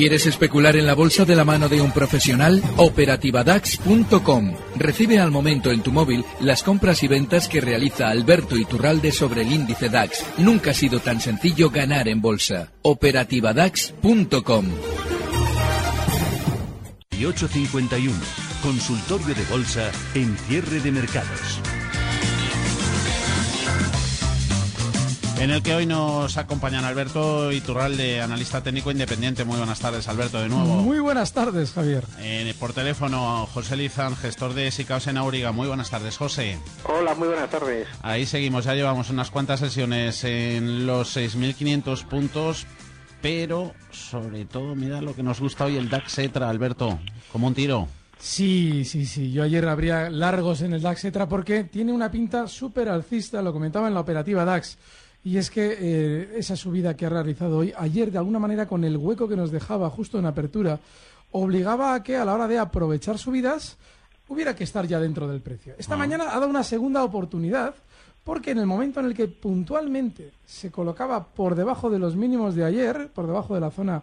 ¿Quieres especular en la bolsa de la mano de un profesional? Operativadax.com. Recibe al momento en tu móvil las compras y ventas que realiza Alberto Iturralde sobre el índice DAX. Nunca ha sido tan sencillo ganar en bolsa. Operativadax.com. Y 851. Consultorio de bolsa en cierre de mercados. En el que hoy nos acompañan Alberto Iturralde, analista técnico independiente. Muy buenas tardes, Alberto, de nuevo. Muy buenas tardes, Javier. Eh, por teléfono, José Lizán, gestor de Sicaos en Auriga. Muy buenas tardes, José. Hola, muy buenas tardes. Ahí seguimos, ya llevamos unas cuantas sesiones en los 6.500 puntos, pero sobre todo, mira lo que nos gusta hoy el DAX Etra, Alberto, como un tiro. Sí, sí, sí. Yo ayer habría largos en el DAX Etra porque tiene una pinta súper alcista, lo comentaba en la operativa DAX. Y es que eh, esa subida que ha realizado hoy, ayer de alguna manera con el hueco que nos dejaba justo en apertura, obligaba a que a la hora de aprovechar subidas hubiera que estar ya dentro del precio. Esta mañana ha dado una segunda oportunidad porque en el momento en el que puntualmente se colocaba por debajo de los mínimos de ayer, por debajo de la zona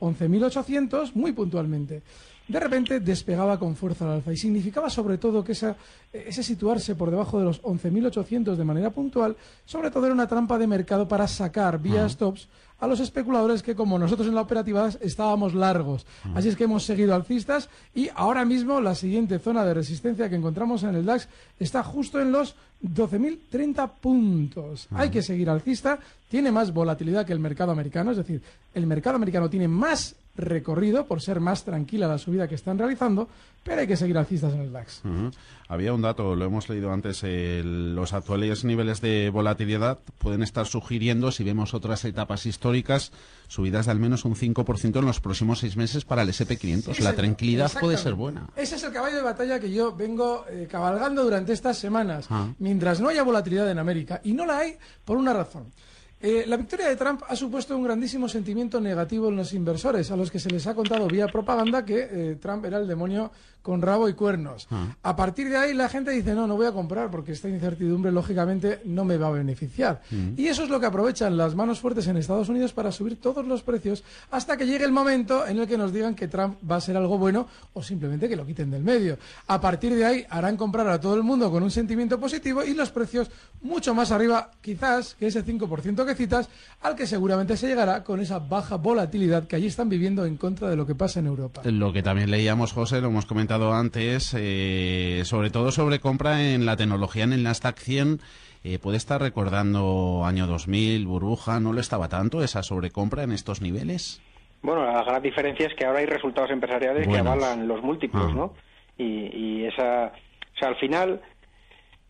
11.800, muy puntualmente, de repente despegaba con fuerza al alza y significaba sobre todo que esa, ese situarse por debajo de los 11.800 de manera puntual, sobre todo era una trampa de mercado para sacar vía stops a los especuladores que como nosotros en la operativa estábamos largos. Así es que hemos seguido alcistas y ahora mismo la siguiente zona de resistencia que encontramos en el DAX está justo en los 12.030 puntos. Hay que seguir alcista, tiene más volatilidad que el mercado americano, es decir, el mercado americano tiene más recorrido por ser más tranquila la subida que están realizando, pero hay que seguir alcistas en el DAX. Ujú. Había un dato, lo hemos leído antes, el- los actuales niveles de volatilidad pueden estar sugiriendo, si vemos otras etapas históricas, subidas de al menos un 5% en los próximos seis meses para el SP500. La Ese- tranquilidad puede ser buena. Ese es el caballo de batalla que yo vengo eh, cabalgando durante estas semanas, Ah. mientras no haya volatilidad en América. Y no la hay por una razón. Eh, la victoria de Trump ha supuesto un grandísimo sentimiento negativo en los inversores, a los que se les ha contado vía propaganda que eh, Trump era el demonio con rabo y cuernos. Ah. A partir de ahí la gente dice, no, no voy a comprar porque esta incertidumbre lógicamente no me va a beneficiar. Y eso es lo que aprovechan las manos fuertes en Estados Unidos para subir todos los precios hasta que llegue el momento en el que nos digan que Trump va a ser algo bueno o simplemente que lo quiten del medio. A partir de ahí harán comprar a todo el mundo con un sentimiento positivo y los precios mucho más arriba, quizás, que ese 5% que citas, al que seguramente se llegará con esa baja volatilidad que allí están viviendo en contra de lo que pasa en Europa. Lo que también leíamos, José, lo hemos comentado antes, eh, sobre todo sobre compra en la tecnología en el Nasdaq 100. eh, puede estar recordando año 2000, burbuja, ¿no lo estaba tanto esa sobrecompra en estos niveles? Bueno, la gran diferencia es que ahora hay resultados empresariales que avalan los múltiplos, Ah. ¿no? Y, y esa, o sea, al final,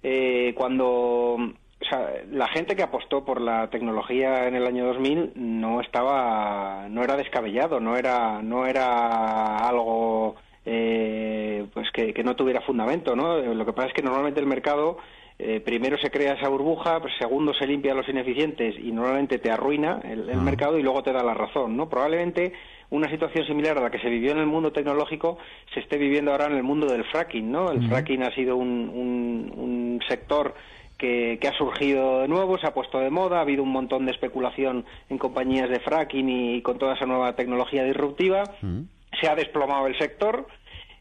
eh, cuando, o sea, la gente que apostó por la tecnología en el año 2000 no estaba, no era descabellado, no era, no era algo, eh, pues que, que no tuviera fundamento, ¿no? Lo que pasa es que normalmente el mercado eh, primero se crea esa burbuja, pues, segundo se limpia a los ineficientes y normalmente te arruina el, el Ah. mercado y luego te da la razón, ¿no? Probablemente una situación similar a la que se vivió en el mundo tecnológico se esté viviendo ahora en el mundo del fracking, ¿no? El fracking ha sido un, un- un sector que, que ha surgido de nuevo, se ha puesto de moda, ha habido un montón de especulación en compañías de fracking y con toda esa nueva tecnología disruptiva. Se ha desplomado el sector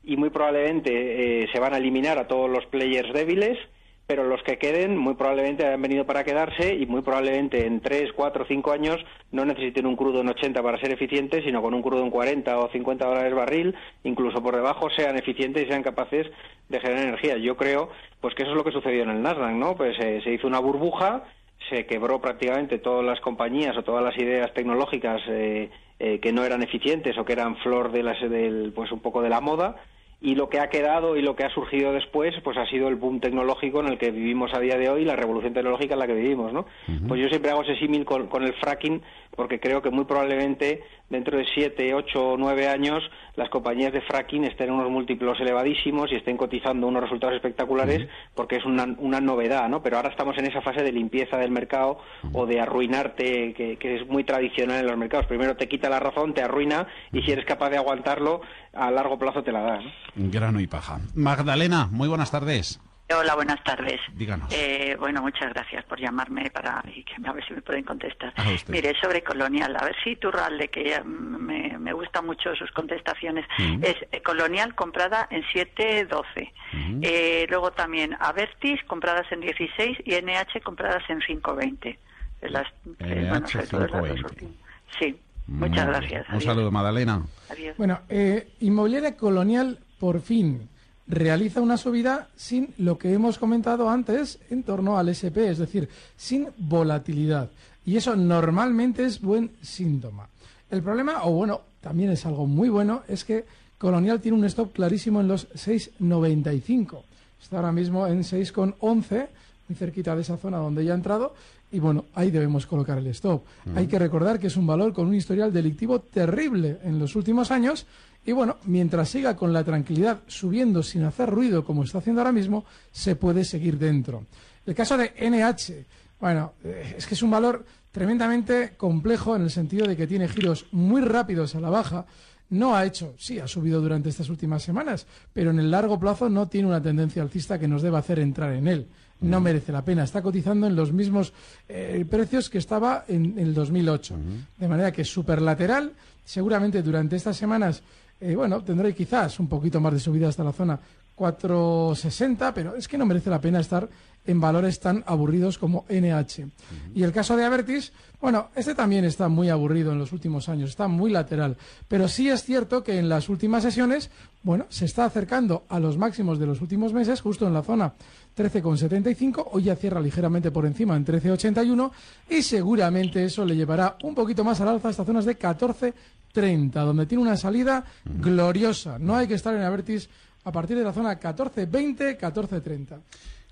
y muy probablemente eh, se van a eliminar a todos los players débiles, pero los que queden muy probablemente han venido para quedarse y muy probablemente en 3, 4, 5 años no necesiten un crudo en 80 para ser eficientes, sino con un crudo en 40 o 50 dólares barril, incluso por debajo sean eficientes y sean capaces de generar energía. Yo creo pues que eso es lo que sucedió en el Nasdaq, ¿no? Pues eh, se hizo una burbuja, se quebró prácticamente todas las compañías o todas las ideas tecnológicas eh, eh, que no eran eficientes o que eran flor de las, del, pues un poco de la moda y lo que ha quedado y lo que ha surgido después pues ha sido el boom tecnológico en el que vivimos a día de hoy la revolución tecnológica en la que vivimos no pues yo siempre hago ese símil con, con el fracking porque creo que muy probablemente dentro de siete ocho o nueve años las compañías de fracking estén en unos múltiplos elevadísimos y estén cotizando unos resultados espectaculares porque es una, una novedad no pero ahora estamos en esa fase de limpieza del mercado o de arruinarte que, que es muy tradicional en los mercados primero te quita la razón te arruina y si eres capaz de aguantarlo a largo plazo te la da ¿no? Grano y paja. Magdalena, muy buenas tardes. Hola, buenas tardes. Díganos. Eh, bueno, muchas gracias por llamarme para y que a ver si me pueden contestar. Mire, sobre Colonial, a ver si Turralde, que ya, me, me gustan mucho sus contestaciones. Es eh, Colonial comprada en 7.12. Eh, luego también Avertis compradas en 16 y NH compradas en 5.20. Las, eh, bueno, NH las dos 5.20. últimas. Sí, muchas gracias. Un saludo, Madalena. Adiós. Bueno, eh, Inmobiliaria Colonial, por fin, realiza una subida sin lo que hemos comentado antes en torno al SP, es decir, sin volatilidad. Y eso normalmente es buen síntoma. El problema, o bueno, también es algo muy bueno, es que Colonial tiene un stop clarísimo en los 6,95. Está ahora mismo en 6,11, muy cerquita de esa zona donde ya ha entrado. Y bueno, ahí debemos colocar el stop. Hay que recordar que es un valor con un historial delictivo terrible en los últimos años. Y bueno, mientras siga con la tranquilidad subiendo sin hacer ruido como está haciendo ahora mismo, se puede seguir dentro. El caso de NH, bueno, eh, es que es un valor tremendamente complejo en el sentido de que tiene giros muy rápidos a la baja. No ha hecho, sí, ha subido durante estas últimas semanas, pero en el largo plazo no tiene una tendencia alcista que nos deba hacer entrar en él. No merece la pena. Está cotizando en los mismos eh, precios que estaba en, el 2008. De manera que es superlateral. Seguramente durante estas semanas, eh, bueno, tendré quizás un poquito más de subida hasta la zona 460, pero es que no merece la pena estar en valores tan aburridos como NH. Y el caso de Avertis, bueno, este también está muy aburrido en los últimos años, está muy lateral, pero sí es cierto que en las últimas sesiones, bueno, se está acercando a los máximos de los últimos meses, justo en la zona 13,75, hoy ya cierra ligeramente por encima en 13,81 y seguramente eso le llevará un poquito más al alza hasta zonas de 14,30, donde tiene una salida gloriosa. No hay que estar en Avertis a partir de la zona 14,20, 14,30.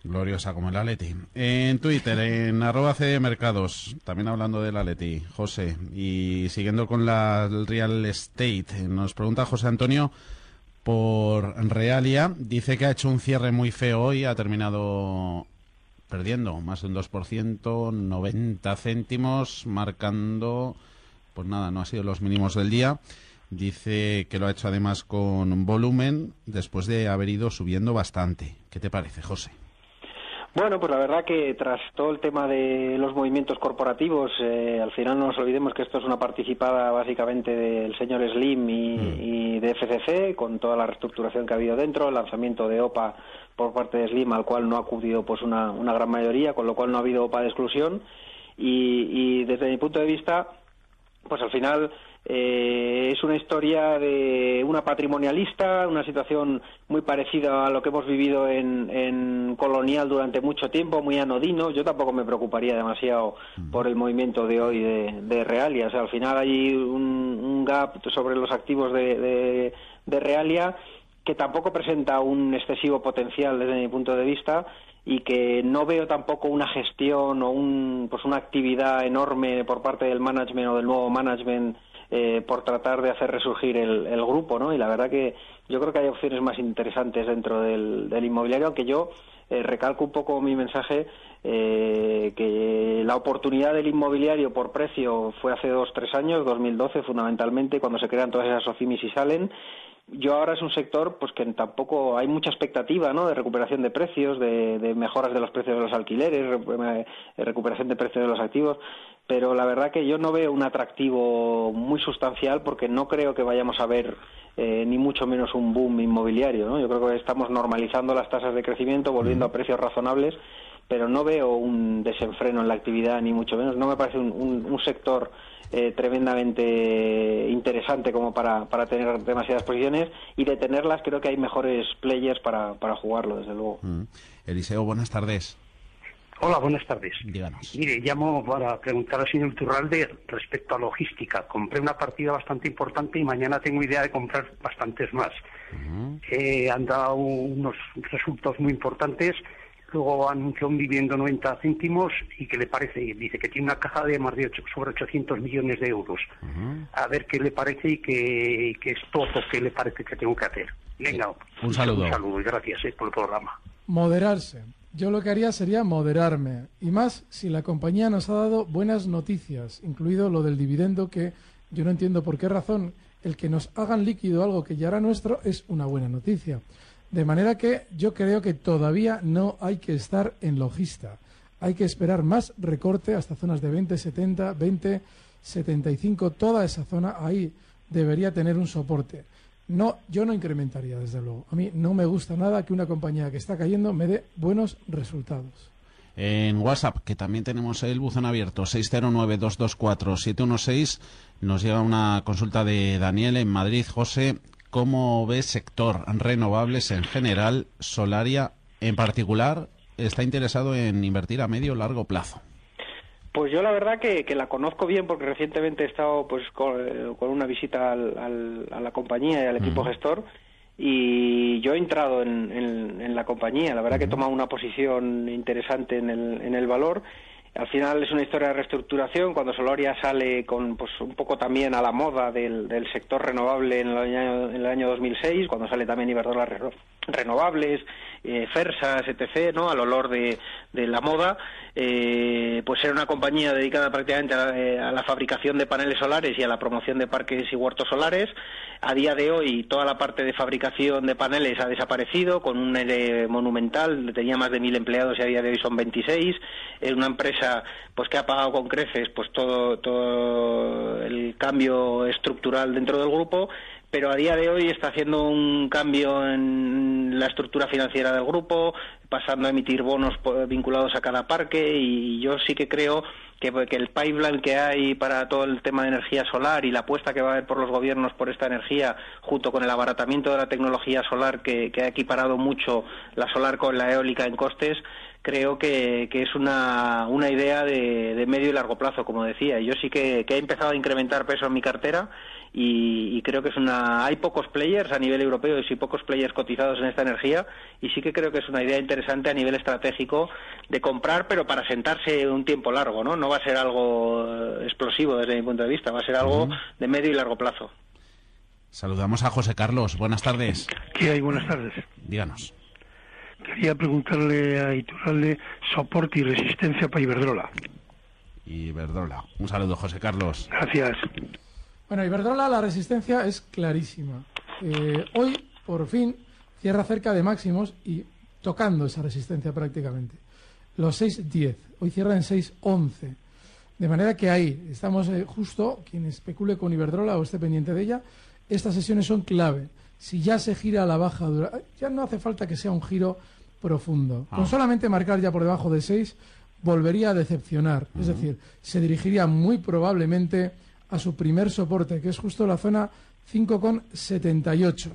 Gloriosa como el Atleti. En Twitter, en arroba CD Mercados, también hablando del Atleti, José. Y siguiendo con la Real Estate, nos pregunta José Antonio por Realia. Dice que ha hecho un cierre muy feo hoy, ha terminado perdiendo más de un 2%, 90 céntimos, marcando, pues nada, no ha sido los mínimos del día. Dice que lo ha hecho además con volumen después de haber ido subiendo bastante. ¿Qué te parece, José? Bueno, pues la verdad que tras todo el tema de los movimientos corporativos, eh, al final no nos olvidemos que esto es una participada básicamente del señor Slim y, y de FCC, con toda la reestructuración que ha habido dentro, el lanzamiento de OPA por parte de Slim, al cual no ha acudido pues una, una gran mayoría, con lo cual no ha habido OPA de exclusión. Y, y desde mi punto de vista, pues al final eh, es una historia de una patrimonialista, una situación muy parecida a lo que hemos vivido en, en Colonial durante mucho tiempo, muy anodino. Yo tampoco me preocuparía demasiado por el movimiento de hoy de, de Realia. O sea, al final hay un, un gap sobre los activos de, de, de Realia que tampoco presenta un excesivo potencial desde mi punto de vista y que no veo tampoco una gestión o un, pues una actividad enorme por parte del management o del nuevo management eh, por tratar de hacer resurgir el, el, grupo, ¿no? Y la verdad que yo creo que hay opciones más interesantes dentro del, del inmobiliario, aunque yo eh, recalco un poco mi mensaje eh, que la oportunidad del inmobiliario por precio fue hace dos tres años, 2012 fundamentalmente, cuando se crean todas esas OCIMIS y salen. Yo ahora es un sector pues que tampoco hay mucha expectativa ¿no? de recuperación de precios, de, de mejoras de los precios de los alquileres, re, recuperación de precios de los activos, pero la verdad que yo no veo un atractivo muy sustancial porque no creo que vayamos a ver eh, ni mucho menos un boom inmobiliario. ¿no? Yo creo que estamos normalizando las tasas de crecimiento, volviendo a precios razonables, pero no veo un desenfreno en la actividad, ni mucho menos. No me parece un, un, un sector eh, tremendamente interesante como para, para tener demasiadas posiciones y de tenerlas creo que hay mejores players para, para jugarlo, desde luego. Mm. Eliseo, buenas tardes. Hola, buenas tardes. Díganos. Mire, llamo para preguntar al señor Turralde respecto a logística. Compré una partida bastante importante y mañana tengo idea de comprar bastantes más. Uh -huh. eh, han dado unos resultados muy importantes. Luego anunció un dividendo 90 céntimos y que le parece, dice que tiene una caja de más de 8, sobre 800 millones de euros. Uh -huh. A ver qué le parece y qué, qué es todo que le parece que tengo que hacer. Venga, un saludo. Un saludo y gracias eh, por el programa. Moderarse. Yo lo que haría sería moderarme. Y más si la compañía nos ha dado buenas noticias, incluido lo del dividendo, que yo no entiendo por qué razón el que nos hagan líquido algo que ya era nuestro es una buena noticia. De manera que yo creo que todavía no hay que estar en logista. Hay que esperar más recorte hasta zonas de 20, 70, 20, 75, toda esa zona. Ahí debería tener un soporte. No, yo no incrementaría, desde luego. A mí no me gusta nada que una compañía que está cayendo me dé buenos resultados. En WhatsApp, que también tenemos el buzón abierto, 609-224-716, nos llega una consulta de Daniel en Madrid. José, ¿cómo ves sector renovables en general, Solaria en particular, está interesado en invertir a medio o largo plazo? Pues yo la verdad que, la conozco bien porque recientemente he estado pues con, eh, una visita al, a la compañía y al equipo gestor y yo he entrado en, la compañía. La verdad que he tomado una posición interesante en el, en el valor. Al final es una historia de reestructuración. Cuando Soloria sale con pues un poco también a la moda del, sector renovable en el, año, en el año 2006, cuando sale también Iberdrola Renovables, eh, Fersas, etc., ¿no? al olor de, la moda, eh, pues era una compañía dedicada prácticamente eh, a la, fabricación de paneles solares y a la promoción de parques y huertos solares. A día de hoy toda la parte de fabricación de paneles ha desaparecido con un ERE monumental, tenía más de mil empleados y a día de hoy son 26. Es una empresa pues que ha pagado con creces pues todo, todo el cambio estructural dentro del grupo pero a día de hoy está haciendo un cambio en la estructura financiera del grupo, pasando a emitir bonos vinculados a cada parque y yo sí que creo que, el pipeline que hay para todo el tema de energía solar y la apuesta que va a haber por los gobiernos por esta energía, junto con el abaratamiento de la tecnología solar que, ha equiparado mucho la solar con la eólica en costes, creo que, es una, una idea de, medio y largo plazo, como decía. Yo sí que, que he empezado a incrementar peso en mi cartera y, creo que es una hay pocos players a nivel europeo y sí pocos players cotizados en esta energía y sí que creo que es una idea interesante a nivel estratégico de comprar pero para sentarse un tiempo largo no no va a ser algo explosivo desde mi punto de vista va a ser algo de medio y largo plazo. Saludamos a José Carlos. Buenas tardes. ¿qué hay buenas tardes. Díganos quería preguntarle a Iturralde soporte y resistencia para Iberdrola Iberdrola un saludo José Carlos gracias bueno, Iberdrola, la resistencia es clarísima. Eh, hoy, por fin, cierra cerca de máximos y tocando esa resistencia prácticamente. Los 6.10. Hoy cierra en 6.11. De manera que ahí estamos eh, justo, quien especule con Iberdrola o esté pendiente de ella, estas sesiones son clave. Si ya se gira a la baja, ya no hace falta que sea un giro profundo. Con ah. solamente marcar ya por debajo de 6, volvería a decepcionar. Es decir, se dirigiría muy probablemente a su primer soporte, que es justo la zona 5,78.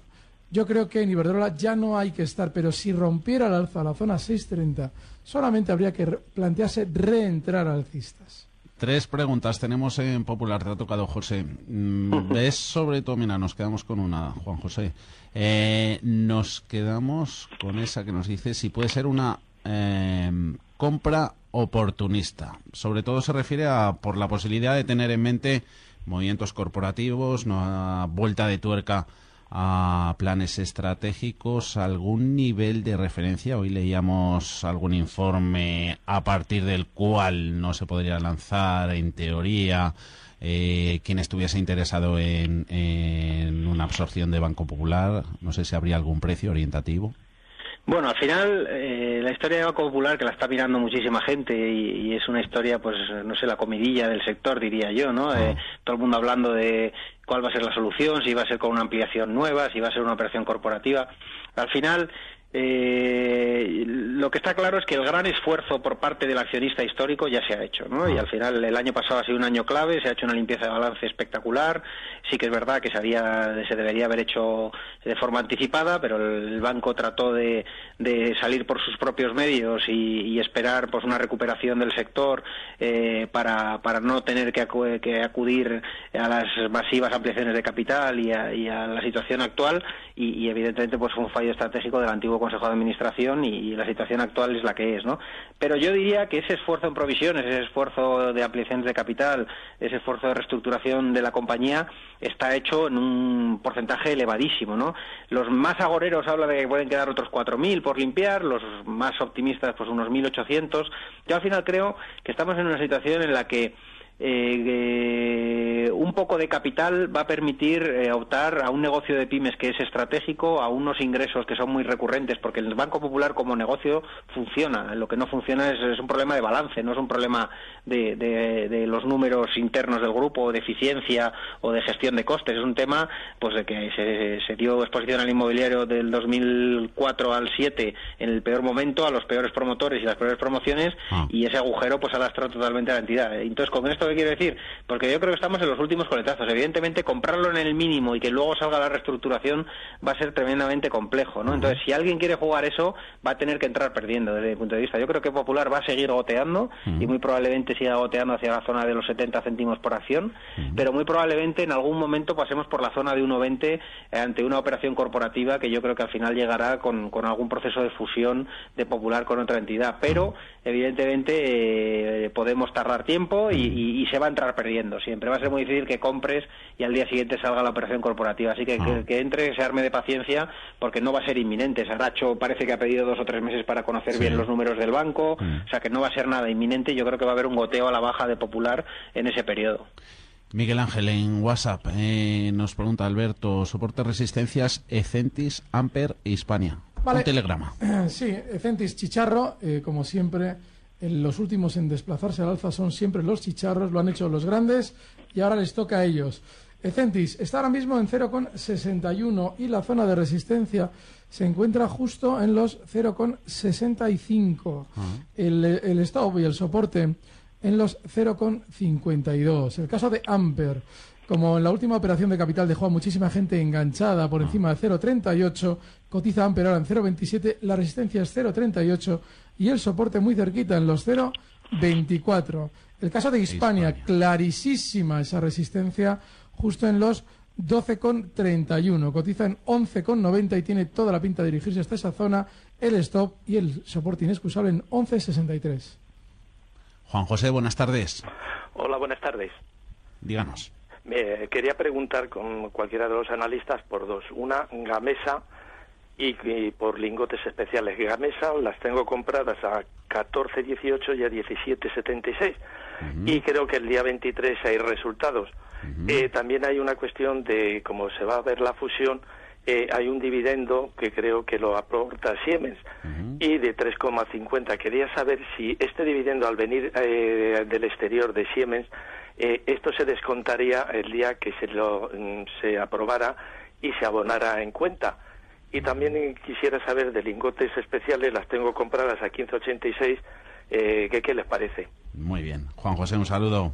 Yo creo que en Iberdrola ya no hay que estar, pero si rompiera el alza la zona 6,30, solamente habría que plantearse reentrar alcistas. Tres preguntas tenemos en Popular, te ha tocado José. Mm, ¿Ves sobre todo, mira, nos quedamos con una, Juan José. Eh, nos quedamos con esa que nos dice si puede ser una eh, compra oportunista. Sobre todo se refiere a por la posibilidad de tener en mente movimientos corporativos, una vuelta de tuerca a planes estratégicos, algún nivel de referencia. Hoy leíamos algún informe a partir del cual no se podría lanzar, en teoría, eh, quien estuviese interesado en, en una absorción de Banco Popular. No sé si habría algún precio orientativo. Bueno, al final eh, la historia de Banco Popular, que la está mirando muchísima gente y, es una historia, pues no sé, la comidilla del sector, diría yo, ¿no? Eh, todo el mundo hablando de cuál va a ser la solución, si va a ser con una ampliación nueva, si va a ser una operación corporativa. Al final, eh, lo que está claro es que el gran esfuerzo por parte del accionista histórico ya se ha hecho, ¿no? Y ah. al final el año pasado ha sido un año clave, se ha hecho una limpieza de balance espectacular. Sí que es verdad que se, había, se debería haber hecho de forma anticipada, pero el banco trató de, de salir por sus propios medios y, esperar pues una recuperación del sector eh, para, para no tener que, que, acudir a las masivas ampliaciones de capital y a, la situación actual. Y, y evidentemente pues fue un fallo estratégico del antiguo Consejo de Administración y, la situación actual es la que es, ¿no? Pero yo diría que ese esfuerzo en provisiones, ese esfuerzo de ampliaciones de capital, ese esfuerzo de reestructuración de la compañía está hecho en un porcentaje elevadísimo, ¿no? Los más agoreros hablan de que pueden quedar otros 4.000 por limpiar, los más optimistas pues unos 1.800. Yo al final creo que estamos en una situación en la que eh, un poco de capital va a permitir eh, optar a un negocio de pymes que es estratégico, a unos ingresos que son muy recurrentes, porque el Banco Popular como negocio funciona. Lo que no funciona es, un problema de balance, no es un problema de, de, los números internos del grupo, de eficiencia o de gestión de costes. Es un tema pues de que se, se dio exposición al inmobiliario del 2004 al 7 en el peor momento, a los peores promotores y las peores promociones, ah. y ese agujero pues lastrado totalmente a la entidad. Entonces, con esto ¿Qué quiero decir? Porque yo creo que estamos en los últimos coletazos. Evidentemente, comprarlo en el mínimo y que luego salga la reestructuración va a ser tremendamente complejo, ¿no? Entonces, si alguien quiere jugar eso, va a tener que entrar perdiendo desde mi punto de vista. Yo creo que Popular va a seguir goteando y muy probablemente siga goteando hacia la zona de los 70 céntimos por acción, pero muy probablemente en algún momento pasemos por la zona de 1,20 ante una operación corporativa que yo creo que al final llegará con, algún proceso de fusión de Popular con otra entidad. Pero, evidentemente, eh, podemos tardar tiempo y y se va a entrar perdiendo siempre. Va a ser muy difícil que compres y al día siguiente salga la operación corporativa. Así que que, ah. entre, se arme de paciencia porque no va a ser inminente. Saracho parece que ha pedido dos o tres meses para conocer bien los números del banco. Mm. O sea que no va a ser nada inminente. Yo creo que va a haber un goteo a la baja de Popular en ese periodo. Miguel Ángel, en WhatsApp eh, nos pregunta Alberto, soporte resistencias Ecentis, Amper e Hispania. Un telegrama. Sí, Ecentis Chicharro, eh, como siempre, los últimos en desplazarse al alza son siempre los chicharros, lo han hecho los grandes y ahora les toca a ellos. Ecentis está ahora mismo en 0,61 y la zona de resistencia se encuentra justo en los 0,65. el, el stop y el soporte en los 0,52. El caso de Amper, como en la última operación de capital dejó a muchísima gente enganchada por encima de 0,38, cotiza Amper ahora en 0,27, la resistencia es 0,38 y el soporte muy cerquita en los 0,24. El caso de Hispania, clarísima esa resistencia justo en los 12,31. Cotiza en 11,90 y tiene toda la pinta de dirigirse hasta esa zona. El stop y el soporte inexcusable en 11,63. Juan José, buenas tardes. Hola, buenas tardes. Díganos. quería preguntar con cualquiera de los analistas por dos. Una, Gamesa y, por lingotes especiales Gamesa las tengo compradas a 14.18 y a 17.76 y creo que el día 23 hay resultados. Eh, también hay una cuestión de cómo se va a ver la fusión, eh, hay un dividendo que creo que lo aporta Siemens. Y de 3,50. Quería saber si este dividendo al venir eh, del exterior de Siemens, esto se descontaría el día que se lo mm, se aprobara y se abonara en cuenta y también quisiera saber de lingotes especiales, las tengo compradas a 15.86, eh, ¿qué, ¿qué les parece? Muy bien. Juan José, un saludo.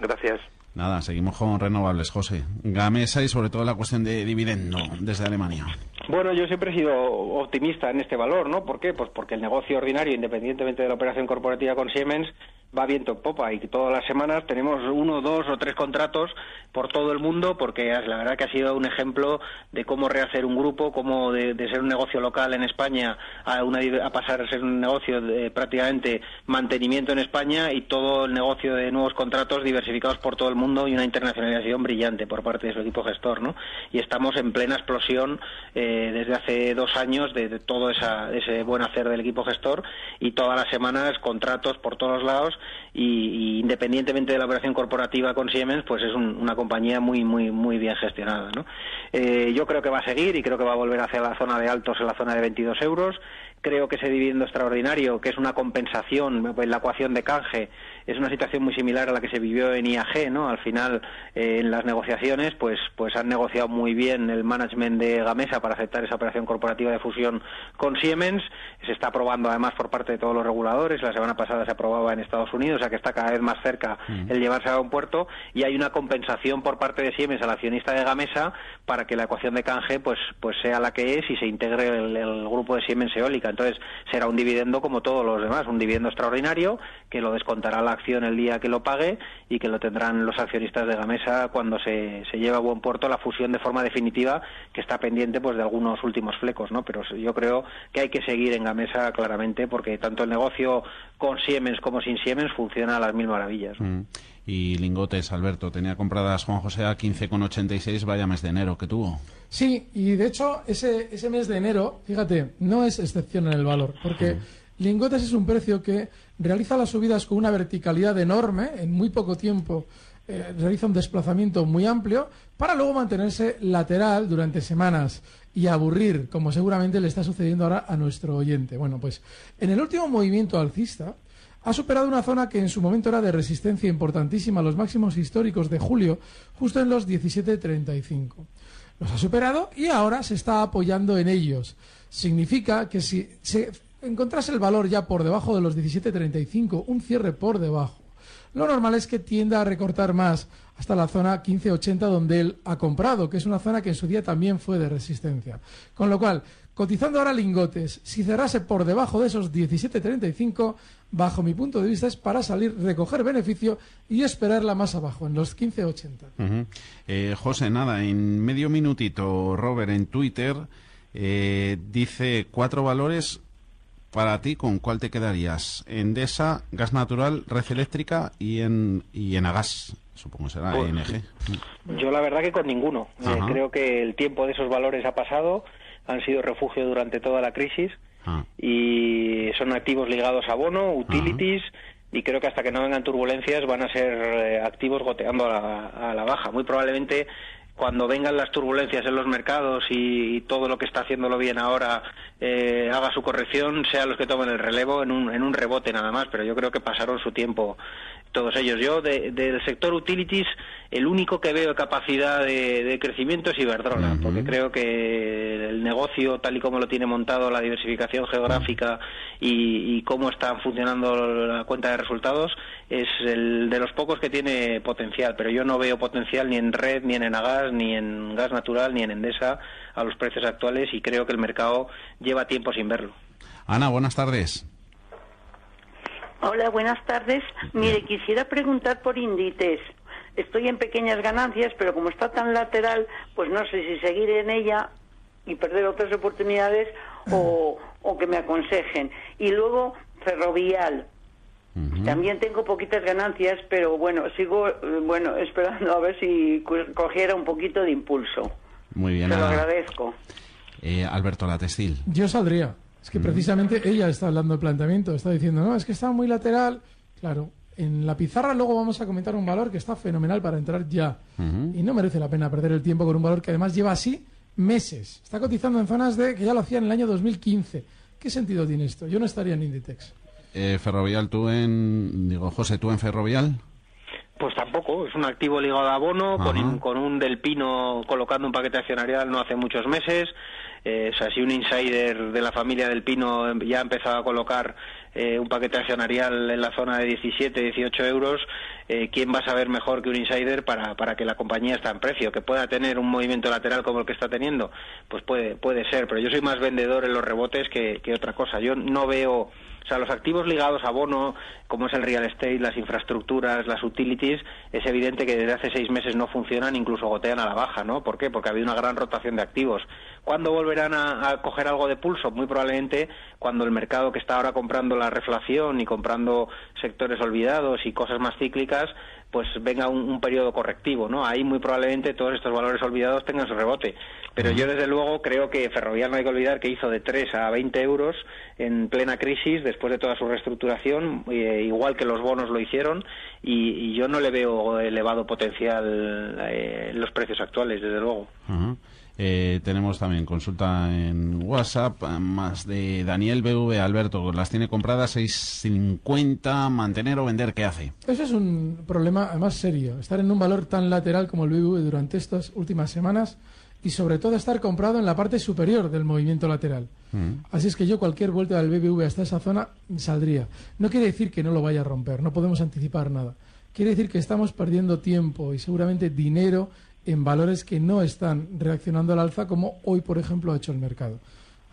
gracias. Nada, seguimos con renovables, José. Gamesa y sobre todo la cuestión de dividendo desde Alemania. Bueno, yo siempre he sido optimista en este valor, ¿no? ¿Por qué? Pues porque el negocio ordinario, independientemente de la operación corporativa con Siemens, va viento en popa y todas las semanas tenemos uno, dos o tres contratos por todo el mundo porque la verdad que ha sido un ejemplo de cómo rehacer un grupo, cómo de, ser un negocio local en España a, una, a pasar a ser un negocio de prácticamente mantenimiento en España y todo el negocio de nuevos contratos diversificados por todo el mundo y una internacionalización brillante por parte de su equipo gestor, ¿no? Y estamos en plena explosión eh, desde hace dos años de, todo esa, ese buen hacer del equipo gestor y todas las semanas contratos por todos lados y, independientemente de la operación corporativa con Siemens, pues es una compañía muy, muy, muy bien gestionada. ¿no? Eh, yo creo que va a seguir y creo que va a volver hacia la zona de altos en la zona de 22 euros. Creo que ese dividendo extraordinario, que es una compensación en la ecuación de canje, es una situación muy similar a la que se vivió en IAG, ¿no? Al final, eh, en las negociaciones, pues, pues han negociado muy bien el management de Gamesa para aceptar esa operación corporativa de fusión con Siemens. Se está aprobando además por parte de todos los reguladores. La semana pasada se aprobaba en Estados Unidos, o sea que está cada vez más cerca mm. el llevarse a un puerto. Y hay una compensación por parte de Siemens al accionista de Gamesa para que la ecuación de canje, pues, pues sea la que es y se integre el, el grupo de Siemens Eólica. Entonces, será un dividendo como todos los demás, un dividendo extraordinario que lo descontará la acción el día que lo pague y que lo tendrán los accionistas de Gamesa cuando se, se lleve a buen puerto la fusión de forma definitiva que está pendiente pues de algunos últimos flecos, ¿no? Pero yo creo que hay que seguir en Gamesa claramente porque tanto el negocio con Siemens como sin Siemens funciona a las mil maravillas. Mm. Y lingotes, Alberto, tenía compradas Juan José a 15,86, vaya mes de enero que tuvo. Sí, y de hecho ese, ese mes de enero, fíjate, no es excepción en el valor, porque Lingotes es un precio que realiza las subidas con una verticalidad enorme, en muy poco tiempo eh, realiza un desplazamiento muy amplio, para luego mantenerse lateral durante semanas y aburrir, como seguramente le está sucediendo ahora a nuestro oyente. Bueno, pues en el último movimiento alcista ha superado una zona que en su momento era de resistencia importantísima, los máximos históricos de julio, justo en los 17.35. Los ha superado y ahora se está apoyando en ellos. Significa que si se encontrase el valor ya por debajo de los 17.35, un cierre por debajo, lo normal es que tienda a recortar más hasta la zona 1580 donde él ha comprado, que es una zona que en su día también fue de resistencia. Con lo cual, cotizando ahora lingotes, si cerrase por debajo de esos 17.35, bajo mi punto de vista es para salir, recoger beneficio y esperarla más abajo, en los 15.80. Eh, José, nada, en medio minutito, Robert en Twitter eh, dice cuatro valores para ti, ¿con cuál te quedarías? Endesa, gas natural, red eléctrica y en, y en Agas, supongo será Pues, ENG. Yo la verdad que con ninguno. Eh, creo que el tiempo de esos valores ha pasado, han sido refugio durante toda la crisis Ah. y son activos ligados a bono, utilities y creo que hasta que no vengan turbulencias van a ser eh, activos goteando a la, a la baja. Muy probablemente cuando vengan las turbulencias en los mercados y, y todo lo que está haciéndolo bien ahora eh, haga su corrección, sean los que tomen el relevo en un, en un rebote nada más, pero yo creo que pasaron su tiempo todos ellos. Yo de- del sector utilities el único que veo capacidad de, de crecimiento es Iberdrola, porque creo que el negocio tal y como lo tiene montado, la diversificación geográfica y, y cómo está funcionando la cuenta de resultados es el de los pocos que tiene potencial, pero yo no veo potencial ni en red, ni en Enagas, ni en gas natural, ni en Endesa a los precios actuales y creo que el mercado lleva tiempo sin verlo. Ana, buenas tardes. Hola, buenas tardes. Mire, quisiera preguntar por Inditex. Estoy en pequeñas ganancias, pero como está tan lateral, pues no sé si seguir en ella y perder otras oportunidades o, o que me aconsejen. Y luego Ferrovial. También tengo poquitas ganancias, pero bueno, sigo eh, bueno esperando a ver si cu- cogiera un poquito de impulso. Muy bien, Te lo agradezco. Eh, Alberto La Textil. Yo saldría. Es que precisamente ella está hablando del planteamiento, está diciendo, no, es que está muy lateral. Claro, en la pizarra luego vamos a comentar un valor que está fenomenal para entrar ya. Y no merece la pena perder el tiempo con un valor que además lleva así meses. Está cotizando en zonas de que ya lo hacía en el año 2015. ¿Qué sentido tiene esto? Yo no estaría en Inditex. Eh, Ferrovial, tú en... Digo, José, tú en Ferrovial. Pues tampoco, es un activo ligado a bono, con, con un del Pino colocando un paquete accionarial no hace muchos meses. Eh, o sea, si un insider de la familia del Pino ya ha empezado a colocar eh, un paquete accionarial en la zona de 17, 18 euros, eh, ¿quién va a saber mejor que un insider para, para que la compañía está en precio? Que pueda tener un movimiento lateral como el que está teniendo, pues puede, puede ser, pero yo soy más vendedor en los rebotes que, que otra cosa. Yo no veo o sea, los activos ligados a bono, como es el real estate, las infraestructuras, las utilities, es evidente que desde hace seis meses no funcionan, incluso gotean a la baja, ¿no? ¿Por qué? Porque ha habido una gran rotación de activos. ¿Cuándo volverán a, coger algo de pulso? Muy probablemente cuando el mercado que está ahora comprando la reflación y comprando sectores olvidados y cosas más cíclicas, pues venga un, periodo correctivo, ¿no? Ahí muy probablemente todos estos valores olvidados tengan su rebote. Pero yo desde luego creo que Ferrovial no hay que olvidar que hizo de 3 a 20 euros en plena crisis después de toda su reestructuración, eh, igual que los bonos lo hicieron, y, y yo no le veo elevado potencial eh, los precios actuales, desde luego. Eh, tenemos también consulta en WhatsApp, eh, más de Daniel BV. Alberto, las tiene compradas 6.50, mantener o vender, ¿qué hace? Eso es un problema además serio. Estar en un valor tan lateral como el BBV durante estas últimas semanas y sobre todo estar comprado en la parte superior del movimiento lateral. Así es que yo cualquier vuelta del BBV hasta esa zona saldría. No quiere decir que no lo vaya a romper, no podemos anticipar nada. Quiere decir que estamos perdiendo tiempo y seguramente dinero en valores que no están reaccionando al alza como hoy, por ejemplo, ha hecho el mercado.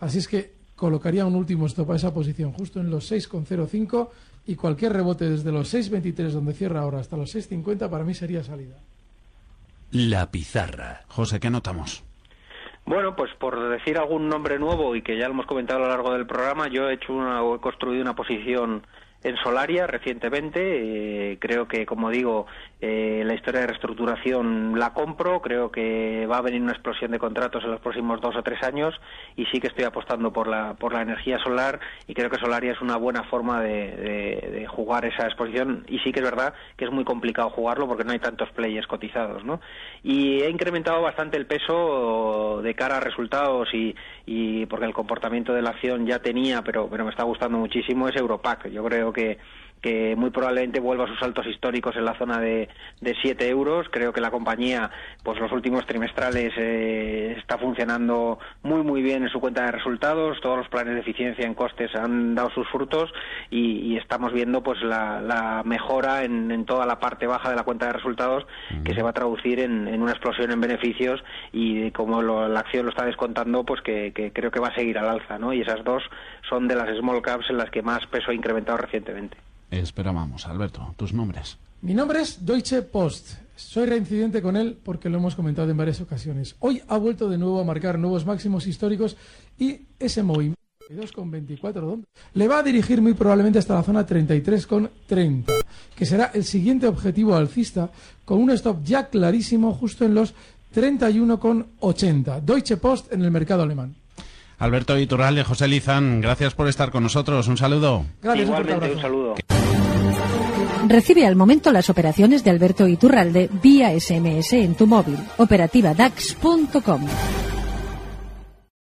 Así es que colocaría un último stop a esa posición justo en los 6,05 y cualquier rebote desde los 6,23 donde cierra ahora hasta los 6,50 para mí sería salida. La pizarra. José, ¿qué notamos? Bueno, pues por decir algún nombre nuevo y que ya lo hemos comentado a lo largo del programa, yo he hecho una, he construido una posición en Solaria recientemente. Eh, creo que, como digo, eh, la historia de reestructuración la compro. Creo que va a venir una explosión de contratos en los próximos dos o tres años y sí que estoy apostando por la, por la energía solar y creo que Solaria es una buena forma de, jugar esa exposición y sí que es verdad que es muy complicado jugarlo porque no hay tantos players cotizados, ¿no? Y he incrementado bastante el peso de cara a resultados y, y porque el comportamiento de la acción ya tenía, pero, pero me está gustando muchísimo, es Europac. Yo creo que que muy probablemente vuelva a sus saltos históricos en la zona de, de 7 euros. Creo que la compañía, pues los últimos trimestrales eh, está funcionando muy, muy bien en su cuenta de resultados. Todos los planes de eficiencia en costes han dado sus frutos y, estamos viendo pues la, mejora en, toda la parte baja de la cuenta de resultados que se va a traducir en, una explosión en beneficios y como la acción lo está descontando, pues que, que, creo que va a seguir al alza, ¿no? Y esas dos son de las small caps en las que más peso ha incrementado recientemente. Esperábamos, Alberto, tus nombres. Mi nombre es Deutsche Post. Soy reincidente con él porque lo hemos comentado en varias ocasiones. Hoy ha vuelto de nuevo a marcar nuevos máximos históricos y ese movimiento 2,24 le va a dirigir muy probablemente hasta la zona 33,30, que será el siguiente objetivo alcista con un stop ya clarísimo justo en los 31,80. Deutsche Post en el mercado alemán. Alberto Iturralde, José Lizán, gracias por estar con nosotros. Un saludo. Gracias, Igualmente, un saludo. Recibe al momento las operaciones de Alberto Iturralde vía SMS en tu móvil. Operativa DAX.com.